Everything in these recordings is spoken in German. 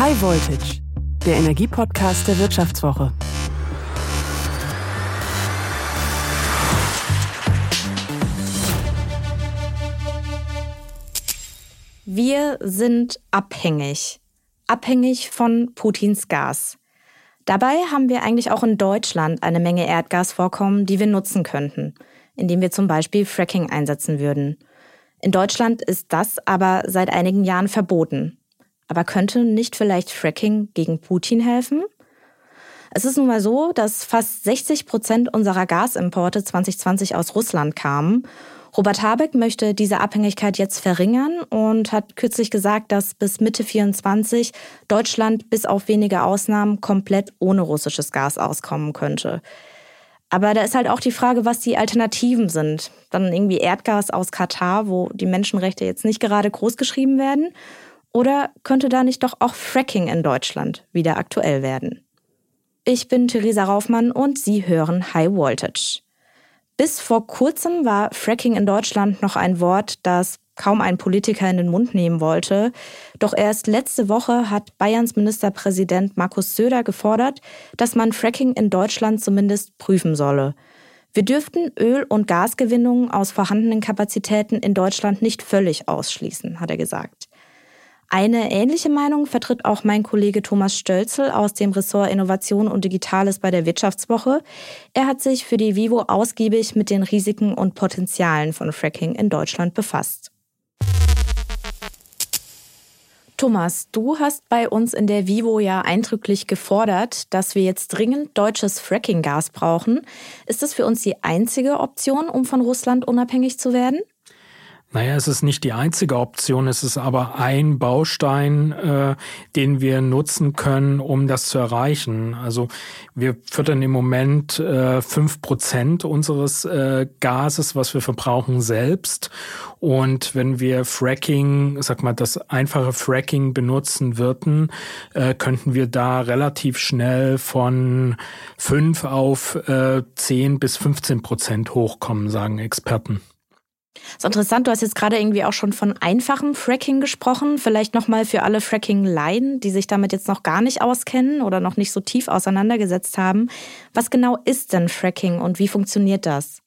High Voltage, der Energiepodcast der Wirtschaftswoche. Wir sind abhängig. Abhängig von Putins Gas. Dabei haben wir eigentlich auch in Deutschland eine Menge Erdgasvorkommen, die wir nutzen könnten, indem wir zum Beispiel Fracking einsetzen würden. In Deutschland ist das aber seit einigen Jahren verboten. Aber könnte nicht vielleicht Fracking gegen Putin helfen? Es ist nun mal so, dass fast 60 Prozent unserer Gasimporte 2020 aus Russland kamen. Robert Habeck möchte diese Abhängigkeit jetzt verringern und hat kürzlich gesagt, dass bis Mitte 24 Deutschland bis auf wenige Ausnahmen komplett ohne russisches Gas auskommen könnte. Aber da ist halt auch die Frage, was die Alternativen sind. Dann irgendwie Erdgas aus Katar, wo die Menschenrechte jetzt nicht gerade groß geschrieben werden. Oder könnte da nicht doch auch Fracking in Deutschland wieder aktuell werden? Ich bin Theresa Raufmann und Sie hören High Voltage. Bis vor kurzem war Fracking in Deutschland noch ein Wort, das kaum ein Politiker in den Mund nehmen wollte. Doch erst letzte Woche hat Bayerns Ministerpräsident Markus Söder gefordert, dass man Fracking in Deutschland zumindest prüfen solle. Wir dürften Öl- und Gasgewinnungen aus vorhandenen Kapazitäten in Deutschland nicht völlig ausschließen, hat er gesagt. Eine ähnliche Meinung vertritt auch mein Kollege Thomas Stölzel aus dem Ressort Innovation und Digitales bei der Wirtschaftswoche. Er hat sich für die Vivo ausgiebig mit den Risiken und Potenzialen von Fracking in Deutschland befasst. Thomas, du hast bei uns in der Vivo ja eindrücklich gefordert, dass wir jetzt dringend deutsches Fracking-Gas brauchen. Ist das für uns die einzige Option, um von Russland unabhängig zu werden? Naja, es ist nicht die einzige Option, es ist aber ein Baustein, äh, den wir nutzen können, um das zu erreichen. Also wir füttern im Moment äh, fünf äh, Prozent unseres äh, Gases, was wir verbrauchen, selbst. Und wenn wir Fracking, sag mal, das einfache Fracking benutzen würden, äh, könnten wir da relativ schnell von fünf auf äh, zehn bis 15 Prozent hochkommen, sagen Experten. Das ist interessant, du hast jetzt gerade irgendwie auch schon von einfachem Fracking gesprochen. Vielleicht nochmal für alle Fracking-Laien, die sich damit jetzt noch gar nicht auskennen oder noch nicht so tief auseinandergesetzt haben. Was genau ist denn Fracking und wie funktioniert das?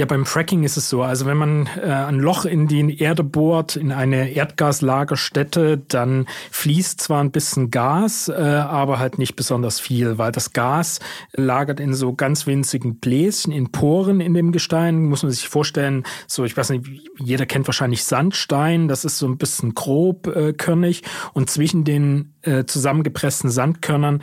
Ja, beim Fracking ist es so. Also wenn man äh, ein Loch in die Erde bohrt, in eine Erdgaslagerstätte, dann fließt zwar ein bisschen Gas, äh, aber halt nicht besonders viel, weil das Gas lagert in so ganz winzigen Bläschen, in Poren in dem Gestein. Muss man sich vorstellen, so ich weiß nicht, jeder kennt wahrscheinlich Sandstein, das ist so ein bisschen grobkörnig äh, und zwischen den äh, zusammengepressten Sandkörnern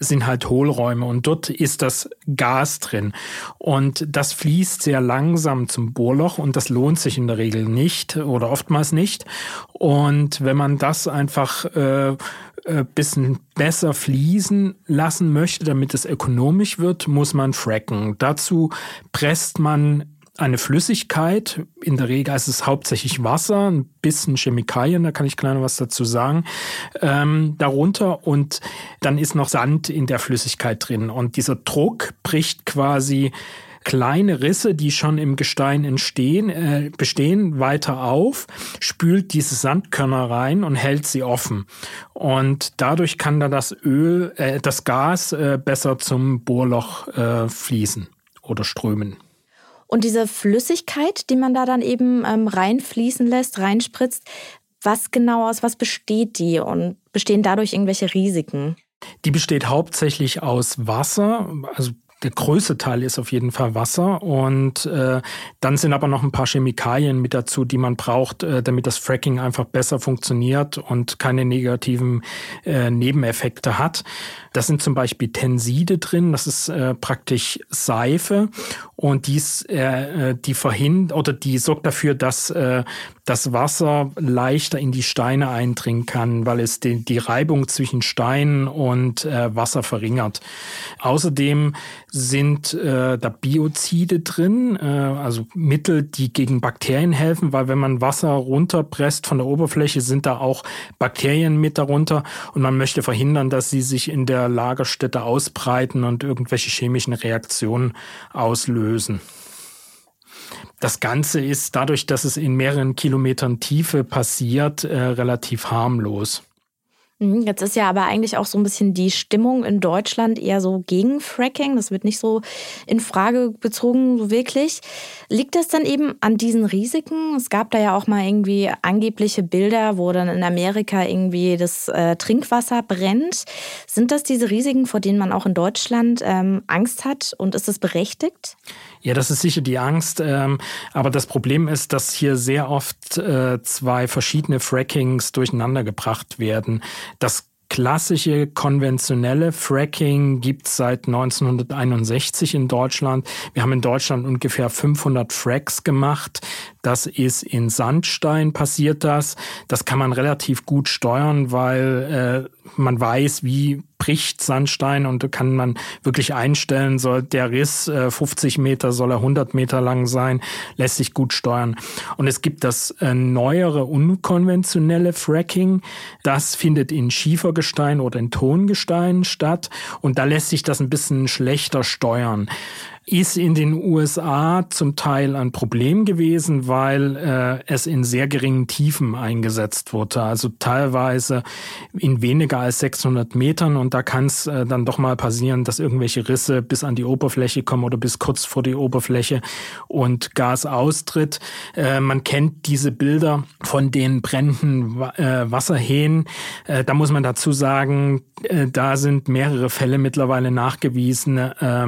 sind halt Hohlräume und dort ist das Gas drin. Und das fließt sehr langsam zum Bohrloch und das lohnt sich in der Regel nicht oder oftmals nicht. Und wenn man das einfach äh, äh, bisschen besser fließen lassen möchte, damit es ökonomisch wird, muss man fracken. Dazu presst man eine Flüssigkeit, in der Regel ist es hauptsächlich Wasser, ein bisschen Chemikalien, da kann ich kleiner was dazu sagen, ähm, darunter und dann ist noch Sand in der Flüssigkeit drin und dieser Druck bricht quasi kleine Risse, die schon im Gestein entstehen, äh, bestehen, weiter auf, spült diese Sandkörner rein und hält sie offen. Und dadurch kann dann das Öl, äh, das Gas äh, besser zum Bohrloch äh, fließen oder strömen. Und diese Flüssigkeit, die man da dann eben ähm, reinfließen lässt, reinspritzt, was genau aus was besteht die und bestehen dadurch irgendwelche Risiken? Die besteht hauptsächlich aus Wasser, also größte Teil ist auf jeden Fall Wasser und äh, dann sind aber noch ein paar Chemikalien mit dazu, die man braucht, äh, damit das Fracking einfach besser funktioniert und keine negativen äh, Nebeneffekte hat. Das sind zum Beispiel Tenside drin, das ist äh, praktisch Seife und dies, äh, die verhindert oder die sorgt dafür, dass äh, das Wasser leichter in die Steine eindringen kann, weil es die, die Reibung zwischen Stein und äh, Wasser verringert. Außerdem sind äh, da Biozide drin, äh, also Mittel, die gegen Bakterien helfen, weil wenn man Wasser runterpresst von der Oberfläche, sind da auch Bakterien mit darunter und man möchte verhindern, dass sie sich in der Lagerstätte ausbreiten und irgendwelche chemischen Reaktionen auslösen. Das Ganze ist dadurch, dass es in mehreren Kilometern Tiefe passiert, äh, relativ harmlos. Mhm, jetzt ist ja aber eigentlich auch so ein bisschen die Stimmung in Deutschland eher so gegen Fracking. Das wird nicht so in Frage bezogen, so wirklich. Liegt das dann eben an diesen Risiken? Es gab da ja auch mal irgendwie angebliche Bilder, wo dann in Amerika irgendwie das äh, Trinkwasser brennt. Sind das diese Risiken, vor denen man auch in Deutschland ähm, Angst hat? Und ist das berechtigt? Ja, das ist sicher die Angst. Ähm, aber das Problem ist, dass hier sehr oft äh, zwei verschiedene Frackings durcheinander gebracht werden. Das klassische konventionelle Fracking gibt es seit 1961 in Deutschland. Wir haben in Deutschland ungefähr 500 Fracks gemacht. Das ist in Sandstein passiert das. Das kann man relativ gut steuern, weil äh, man weiß, wie bricht Sandstein und kann man wirklich einstellen, soll der Riss äh, 50 Meter, soll er 100 Meter lang sein, lässt sich gut steuern. Und es gibt das äh, neuere, unkonventionelle Fracking. Das findet in Schiefergestein oder in Tongestein statt und da lässt sich das ein bisschen schlechter steuern ist in den USA zum Teil ein Problem gewesen, weil äh, es in sehr geringen Tiefen eingesetzt wurde. Also teilweise in weniger als 600 Metern. Und da kann es äh, dann doch mal passieren, dass irgendwelche Risse bis an die Oberfläche kommen oder bis kurz vor die Oberfläche und Gas austritt. Äh, man kennt diese Bilder von den brennenden äh, Wasserhähnen. Äh, da muss man dazu sagen, äh, da sind mehrere Fälle mittlerweile nachgewiesen, äh,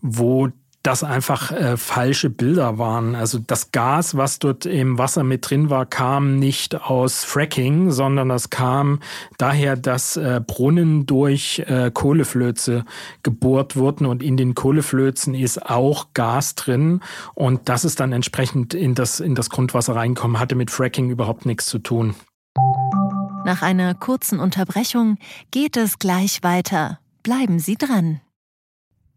wo das einfach äh, falsche Bilder waren. Also das Gas, was dort im Wasser mit drin war, kam nicht aus Fracking, sondern das kam daher, dass äh, Brunnen durch äh, Kohleflöze gebohrt wurden und in den Kohleflözen ist auch Gas drin und das ist dann entsprechend in das, in das Grundwasser reinkommen, hatte mit Fracking überhaupt nichts zu tun. Nach einer kurzen Unterbrechung geht es gleich weiter. Bleiben Sie dran.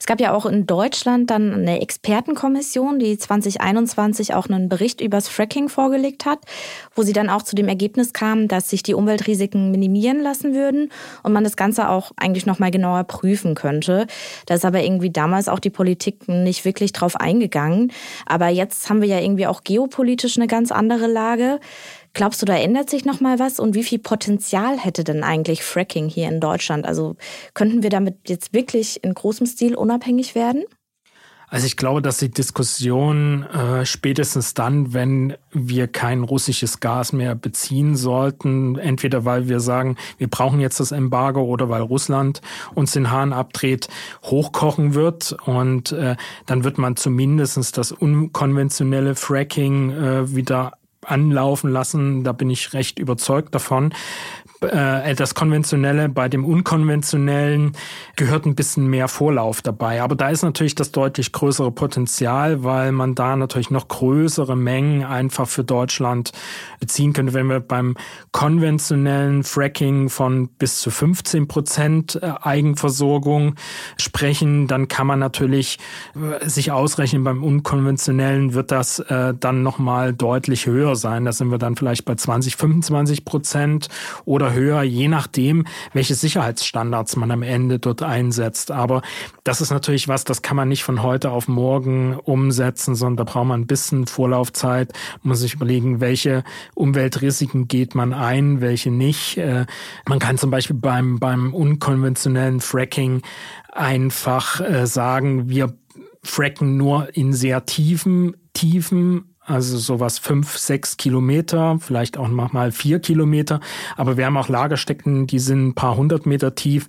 Es gab ja auch in Deutschland dann eine Expertenkommission, die 2021 auch einen Bericht übers Fracking vorgelegt hat, wo sie dann auch zu dem Ergebnis kam, dass sich die Umweltrisiken minimieren lassen würden und man das Ganze auch eigentlich noch mal genauer prüfen könnte. Da ist aber irgendwie damals auch die Politik nicht wirklich drauf eingegangen. Aber jetzt haben wir ja irgendwie auch geopolitisch eine ganz andere Lage. Glaubst du, da ändert sich noch mal was? Und wie viel Potenzial hätte denn eigentlich Fracking hier in Deutschland? Also könnten wir damit jetzt wirklich in großem Stil unabhängig werden? Also ich glaube, dass die Diskussion äh, spätestens dann, wenn wir kein russisches Gas mehr beziehen sollten, entweder weil wir sagen, wir brauchen jetzt das Embargo oder weil Russland uns den Hahn abdreht, hochkochen wird und äh, dann wird man zumindestens das unkonventionelle Fracking äh, wieder anlaufen lassen. Da bin ich recht überzeugt davon äh, das Konventionelle, bei dem Unkonventionellen gehört ein bisschen mehr Vorlauf dabei. Aber da ist natürlich das deutlich größere Potenzial, weil man da natürlich noch größere Mengen einfach für Deutschland beziehen könnte. Wenn wir beim konventionellen Fracking von bis zu 15 Prozent äh, Eigenversorgung sprechen, dann kann man natürlich äh, sich ausrechnen, beim unkonventionellen wird das äh, dann nochmal deutlich höher sein. Da sind wir dann vielleicht bei 20, 25 Prozent oder oder höher, je nachdem, welche Sicherheitsstandards man am Ende dort einsetzt. Aber das ist natürlich was, das kann man nicht von heute auf morgen umsetzen, sondern da braucht man ein bisschen Vorlaufzeit, muss sich überlegen, welche Umweltrisiken geht man ein, welche nicht. Äh, man kann zum Beispiel beim, beim unkonventionellen Fracking einfach äh, sagen, wir fracken nur in sehr tiefen Tiefen also sowas fünf, sechs Kilometer, vielleicht auch mal vier Kilometer. Aber wir haben auch Lagerstecken, die sind ein paar hundert Meter tief.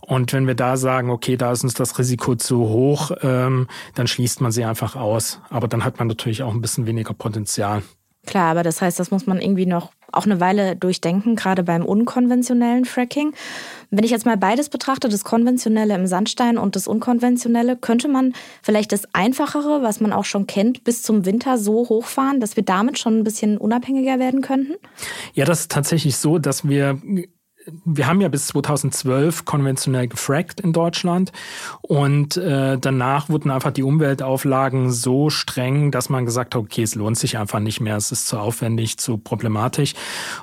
Und wenn wir da sagen, okay, da ist uns das Risiko zu hoch, ähm, dann schließt man sie einfach aus. Aber dann hat man natürlich auch ein bisschen weniger Potenzial. Klar, aber das heißt, das muss man irgendwie noch auch eine Weile durchdenken, gerade beim unkonventionellen Fracking. Wenn ich jetzt mal beides betrachte, das konventionelle im Sandstein und das unkonventionelle, könnte man vielleicht das Einfachere, was man auch schon kennt, bis zum Winter so hochfahren, dass wir damit schon ein bisschen unabhängiger werden könnten? Ja, das ist tatsächlich so, dass wir wir haben ja bis 2012 konventionell gefrackt in Deutschland und äh, danach wurden einfach die Umweltauflagen so streng, dass man gesagt hat, okay, es lohnt sich einfach nicht mehr, es ist zu aufwendig, zu problematisch.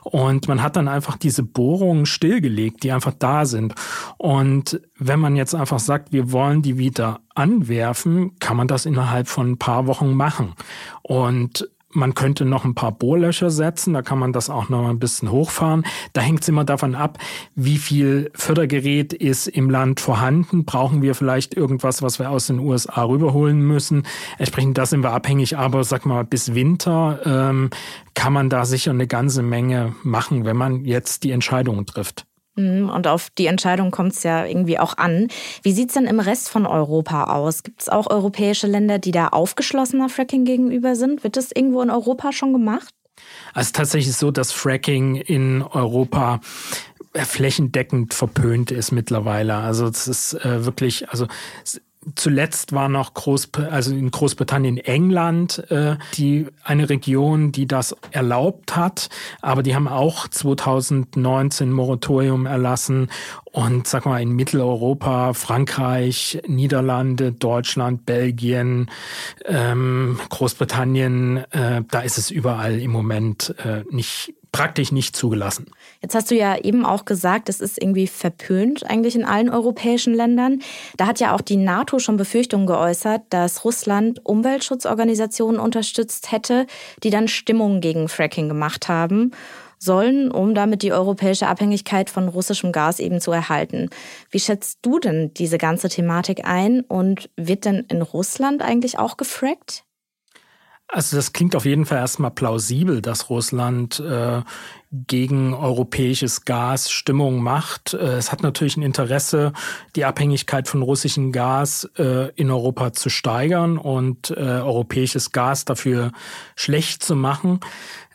Und man hat dann einfach diese Bohrungen stillgelegt, die einfach da sind. Und wenn man jetzt einfach sagt, wir wollen die wieder anwerfen, kann man das innerhalb von ein paar Wochen machen. Und man könnte noch ein paar Bohrlöcher setzen, da kann man das auch noch ein bisschen hochfahren. Da hängt es immer davon ab, wie viel Fördergerät ist im Land vorhanden. Brauchen wir vielleicht irgendwas, was wir aus den USA rüberholen müssen? Entsprechend da sind wir abhängig, aber sag mal, bis Winter ähm, kann man da sicher eine ganze Menge machen, wenn man jetzt die Entscheidungen trifft. Mhm, und auf die Entscheidung kommt es ja irgendwie auch an. Wie sieht es denn im Rest von Europa aus? Gibt es auch europäische Länder, die da aufgeschlossener Fracking gegenüber sind? Wird das irgendwo in Europa schon gemacht? Also tatsächlich so, dass Fracking in Europa flächendeckend verpönt ist mittlerweile. Also es ist äh, wirklich, also Zuletzt war noch Groß, also in Großbritannien England äh, die eine Region, die das erlaubt hat, aber die haben auch 2019 Moratorium erlassen. Und sag mal in Mitteleuropa, Frankreich, Niederlande, Deutschland, Belgien, ähm, Großbritannien, äh, da ist es überall im Moment äh, nicht praktisch nicht zugelassen. Jetzt hast du ja eben auch gesagt, es ist irgendwie verpönt eigentlich in allen europäischen Ländern. Da hat ja auch die NATO schon Befürchtungen geäußert, dass Russland Umweltschutzorganisationen unterstützt hätte, die dann Stimmung gegen Fracking gemacht haben sollen, um damit die europäische Abhängigkeit von russischem Gas eben zu erhalten. Wie schätzt du denn diese ganze Thematik ein und wird denn in Russland eigentlich auch gefrackt? Also das klingt auf jeden Fall erstmal plausibel, dass Russland äh, gegen europäisches Gas Stimmung macht. Äh, es hat natürlich ein Interesse, die Abhängigkeit von russischem Gas äh, in Europa zu steigern und äh, europäisches Gas dafür schlecht zu machen.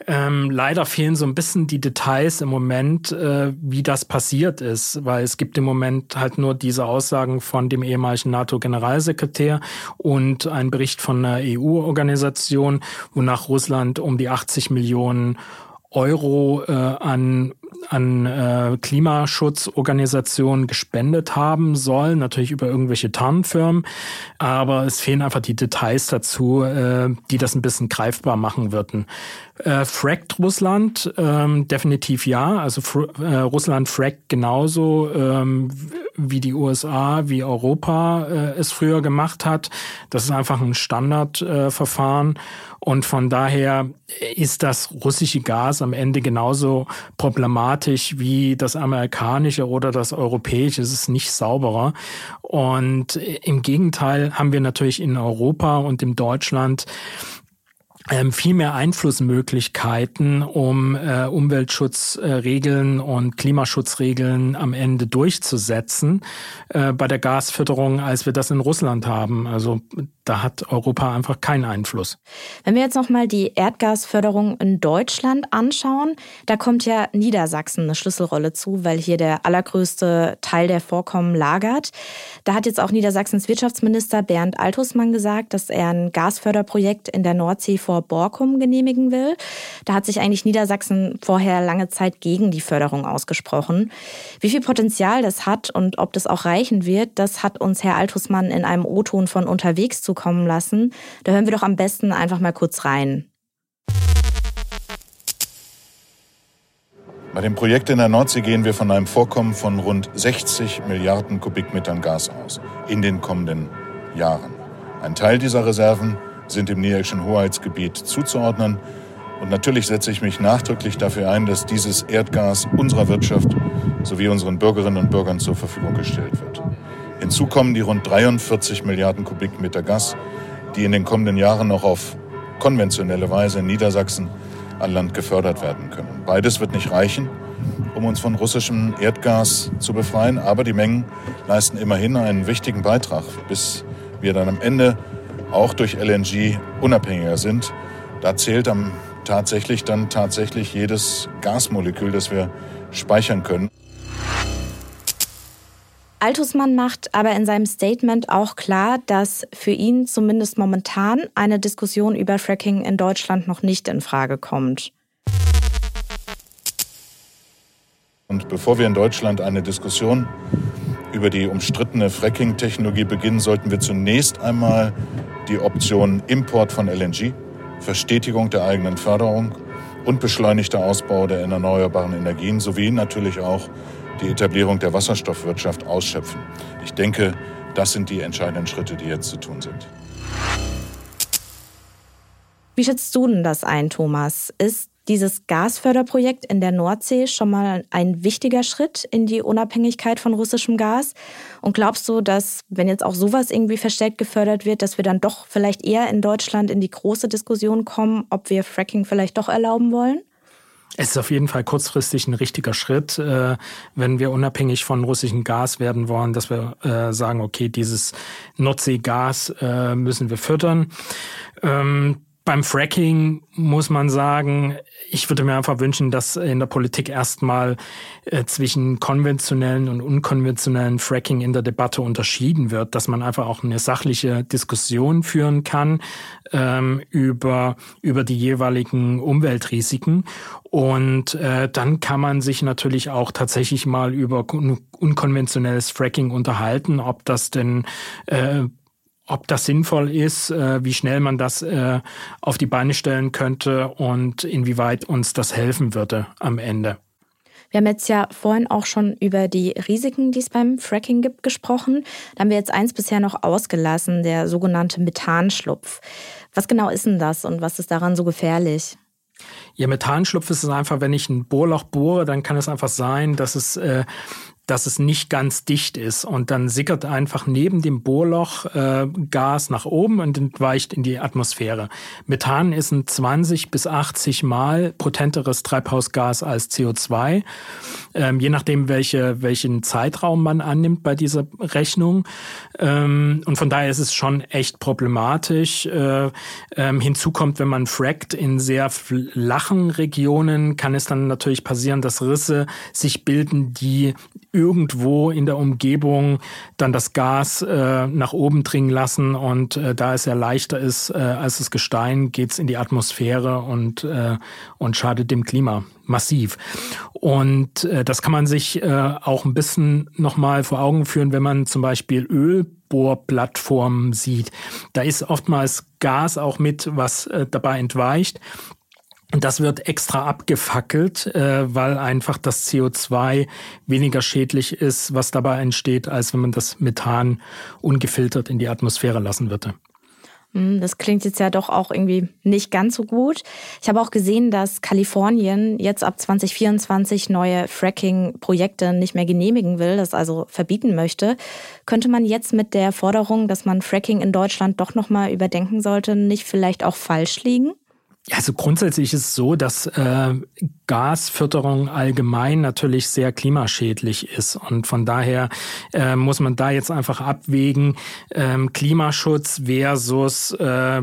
Ähm, leider fehlen so ein bisschen die Details im Moment, wie das passiert ist, weil es gibt im Moment halt nur diese Aussagen von dem ehemaligen NATO-Generalsekretär und ein Bericht von einer EU-Organisation, wonach Russland um die 80 Millionen Euro äh, an an äh, Klimaschutzorganisationen gespendet haben sollen, natürlich über irgendwelche Tarnfirmen, aber es fehlen einfach die Details dazu, äh, die das ein bisschen greifbar machen würden. Äh, frackt Russland? Ähm, definitiv ja. Also äh, Russland frackt genauso ähm, wie die USA, wie Europa äh, es früher gemacht hat. Das ist einfach ein Standardverfahren. Äh, und von daher ist das russische Gas am Ende genauso problematisch wie das amerikanische oder das europäische. Es ist nicht sauberer. Und im Gegenteil haben wir natürlich in Europa und in Deutschland ähm, viel mehr Einflussmöglichkeiten, um äh, Umweltschutzregeln und Klimaschutzregeln am Ende durchzusetzen äh, bei der Gasfütterung, als wir das in Russland haben. Also da hat Europa einfach keinen Einfluss. Wenn wir jetzt noch mal die Erdgasförderung in Deutschland anschauen, da kommt ja Niedersachsen eine Schlüsselrolle zu, weil hier der allergrößte Teil der Vorkommen lagert. Da hat jetzt auch Niedersachsens Wirtschaftsminister Bernd Altusmann gesagt, dass er ein Gasförderprojekt in der Nordsee vor Borkum genehmigen will. Da hat sich eigentlich Niedersachsen vorher lange Zeit gegen die Förderung ausgesprochen. Wie viel Potenzial das hat und ob das auch reichen wird, das hat uns Herr Altusmann in einem O-Ton von unterwegs zu zukommen lassen. Da hören wir doch am besten einfach mal kurz rein. Bei dem Projekt in der Nordsee gehen wir von einem Vorkommen von rund 60 Milliarden Kubikmetern Gas aus in den kommenden Jahren. Ein Teil dieser Reserven sind im niederländischen Hoheitsgebiet zuzuordnen. Und natürlich setze ich mich nachdrücklich dafür ein, dass dieses Erdgas unserer Wirtschaft sowie unseren Bürgerinnen und Bürgern zur Verfügung gestellt wird. Hinzu kommen die rund 43 Milliarden Kubikmeter Gas, die in den kommenden Jahren noch auf konventionelle Weise in Niedersachsen an Land gefördert werden können. Beides wird nicht reichen, um uns von russischem Erdgas zu befreien, aber die Mengen leisten immerhin einen wichtigen Beitrag, bis wir dann am Ende auch durch LNG unabhängiger sind. Da zählt am tatsächlich dann tatsächlich jedes Gasmolekül, das wir speichern können. Altusmann macht aber in seinem Statement auch klar, dass für ihn zumindest momentan eine Diskussion über Fracking in Deutschland noch nicht in Frage kommt. Und bevor wir in Deutschland eine Diskussion über die umstrittene Fracking-Technologie beginnen, sollten wir zunächst einmal die Option Import von LNG, Verstetigung der eigenen Förderung und beschleunigter Ausbau der erneuerbaren Energien sowie natürlich auch die Etablierung der Wasserstoffwirtschaft ausschöpfen. Ich denke, das sind die entscheidenden Schritte, die jetzt zu tun sind. Wie schätzt du denn das ein, Thomas? Ist dieses Gasförderprojekt in der Nordsee schon mal ein wichtiger Schritt in die Unabhängigkeit von russischem Gas? Und glaubst du, dass, wenn jetzt auch sowas irgendwie verstärkt gefördert wird, dass wir dann doch vielleicht eher in Deutschland in die große Diskussion kommen, ob wir Fracking vielleicht doch erlauben wollen? Es ist auf jeden Fall kurzfristig ein richtiger Schritt, äh, wenn wir unabhängig von russischem Gas werden wollen, dass wir äh, sagen, okay, dieses Nordseegas äh, müssen wir füttern. Beim Fracking muss man sagen, ich würde mir einfach wünschen, dass in der Politik erstmal äh, zwischen konventionellen und unkonventionellen Fracking in der Debatte unterschieden wird, dass man einfach auch eine sachliche Diskussion führen kann ähm, über, über die jeweiligen Umweltrisiken. Und äh, dann kann man sich natürlich auch tatsächlich mal über unkonventionelles Fracking unterhalten, ob das denn äh, ob das sinnvoll ist, äh, wie schnell man das äh, auf die Beine stellen könnte und inwieweit uns das helfen würde am Ende. Wir haben jetzt ja vorhin auch schon über die Risiken, die es beim Fracking gibt, gesprochen. Da haben wir jetzt eins bisher noch ausgelassen, der sogenannte Methanschlupf. Was genau ist denn das und was ist daran so gefährlich? Ja, Methanschlupf ist es einfach, wenn ich ein Bohrloch bohre, dann kann es einfach sein, dass es äh, dass es nicht ganz dicht ist. Und dann sickert einfach neben dem Bohrloch äh, Gas nach oben und entweicht in die Atmosphäre. Methan ist ein 20 bis 80 Mal potenteres Treibhausgas als CO2, ähm, je nachdem, welche, welchen Zeitraum man annimmt bei dieser Rechnung. Ähm, und von daher ist es schon echt problematisch. Äh, ähm, hinzu kommt, wenn man frackt in sehr flachen Regionen, kann es dann natürlich passieren, dass Risse sich bilden, die irgendwo in der Umgebung dann das Gas äh, nach oben dringen lassen und äh, da es ja leichter ist äh, als das Gestein, geht's in die Atmosphäre und, äh, und schadet dem Klima massiv. Und äh, das kann man sich äh, auch ein bisschen nochmal vor Augen führen, wenn man zum Beispiel Ölbohrplattformen sieht. Da ist oftmals Gas auch mit, was äh, dabei entweicht. Und das wird extra abgefackelt, äh, weil einfach das CO2 weniger schädlich ist, was dabei entsteht, als wenn man das Methan ungefiltert in die Atmosphäre lassen würde. Hm, das klingt jetzt ja doch auch irgendwie nicht ganz so gut. Ich habe auch gesehen, dass Kalifornien jetzt ab 2024 neue Fracking-Projekte nicht mehr genehmigen will, das also verbieten möchte. Könnte man jetzt mit der Forderung, dass man Fracking in Deutschland doch nochmal überdenken sollte, nicht vielleicht auch falsch liegen? Also grundsätzlich ist es so, dass äh, Gasförderung allgemein natürlich sehr klimaschädlich ist. Und von daher äh, muss man da jetzt einfach abwägen, ähm, Klimaschutz versus äh, äh,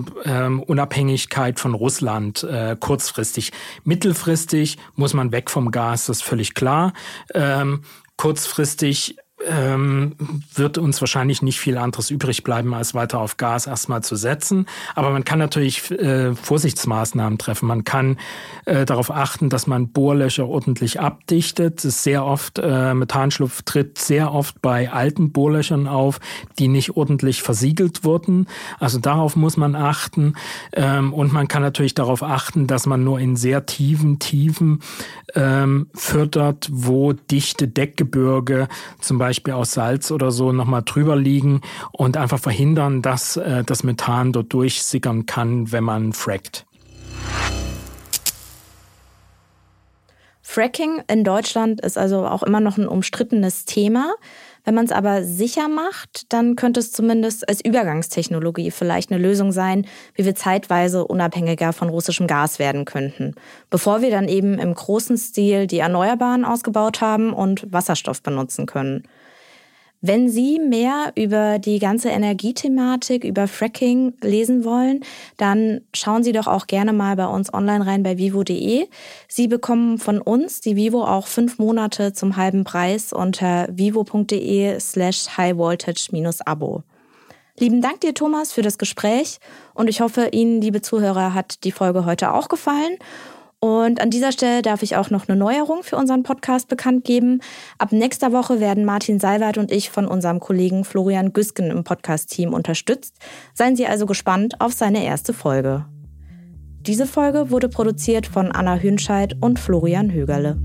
Unabhängigkeit von Russland äh, kurzfristig. Mittelfristig muss man weg vom Gas, das ist völlig klar. Ähm, kurzfristig ähm, wird uns wahrscheinlich nicht viel anderes übrig bleiben, als weiter auf Gas erstmal zu setzen. Aber man kann natürlich äh, Vorsichtsmaßnahmen treffen. Man kann äh, darauf achten, dass man Bohrlöcher ordentlich abdichtet. Das ist sehr oft, äh, Methanschlupf tritt sehr oft bei alten Bohrlöchern auf, die nicht ordentlich versiegelt wurden. Also darauf muss man achten. Ähm, und man kann natürlich darauf achten, dass man nur in sehr tiefen Tiefen ähm, fördert, wo dichte Deckgebirge zum Beispiel Beispiel aus Salz oder so nochmal drüber liegen und einfach verhindern, dass äh, das Methan dort durchsickern kann, wenn man frackt. Fracking in Deutschland ist also auch immer noch ein umstrittenes Thema. Wenn man es aber sicher macht, dann könnte es zumindest als Übergangstechnologie vielleicht eine Lösung sein, wie wir zeitweise unabhängiger von russischem Gas werden könnten, bevor wir dann eben im großen Stil die Erneuerbaren ausgebaut haben und Wasserstoff benutzen können. Wenn Sie mehr über die ganze Energiethematik, über Fracking lesen wollen, dann schauen Sie doch auch gerne mal bei uns online rein bei vivo.de. Sie bekommen von uns die Vivo auch fünf Monate zum halben Preis unter vivo.de slash highvoltage-abo. Lieben Dank dir, Thomas, für das Gespräch und ich hoffe, Ihnen, liebe Zuhörer, hat die Folge heute auch gefallen. Und an dieser Stelle darf ich auch noch eine Neuerung für unseren Podcast bekannt geben. Ab nächster Woche werden Martin Salwart und ich von unserem Kollegen Florian Güsken im Podcast-Team unterstützt. Seien Sie also gespannt auf seine erste Folge. Diese Folge wurde produziert von Anna Hünscheid und Florian Högerle.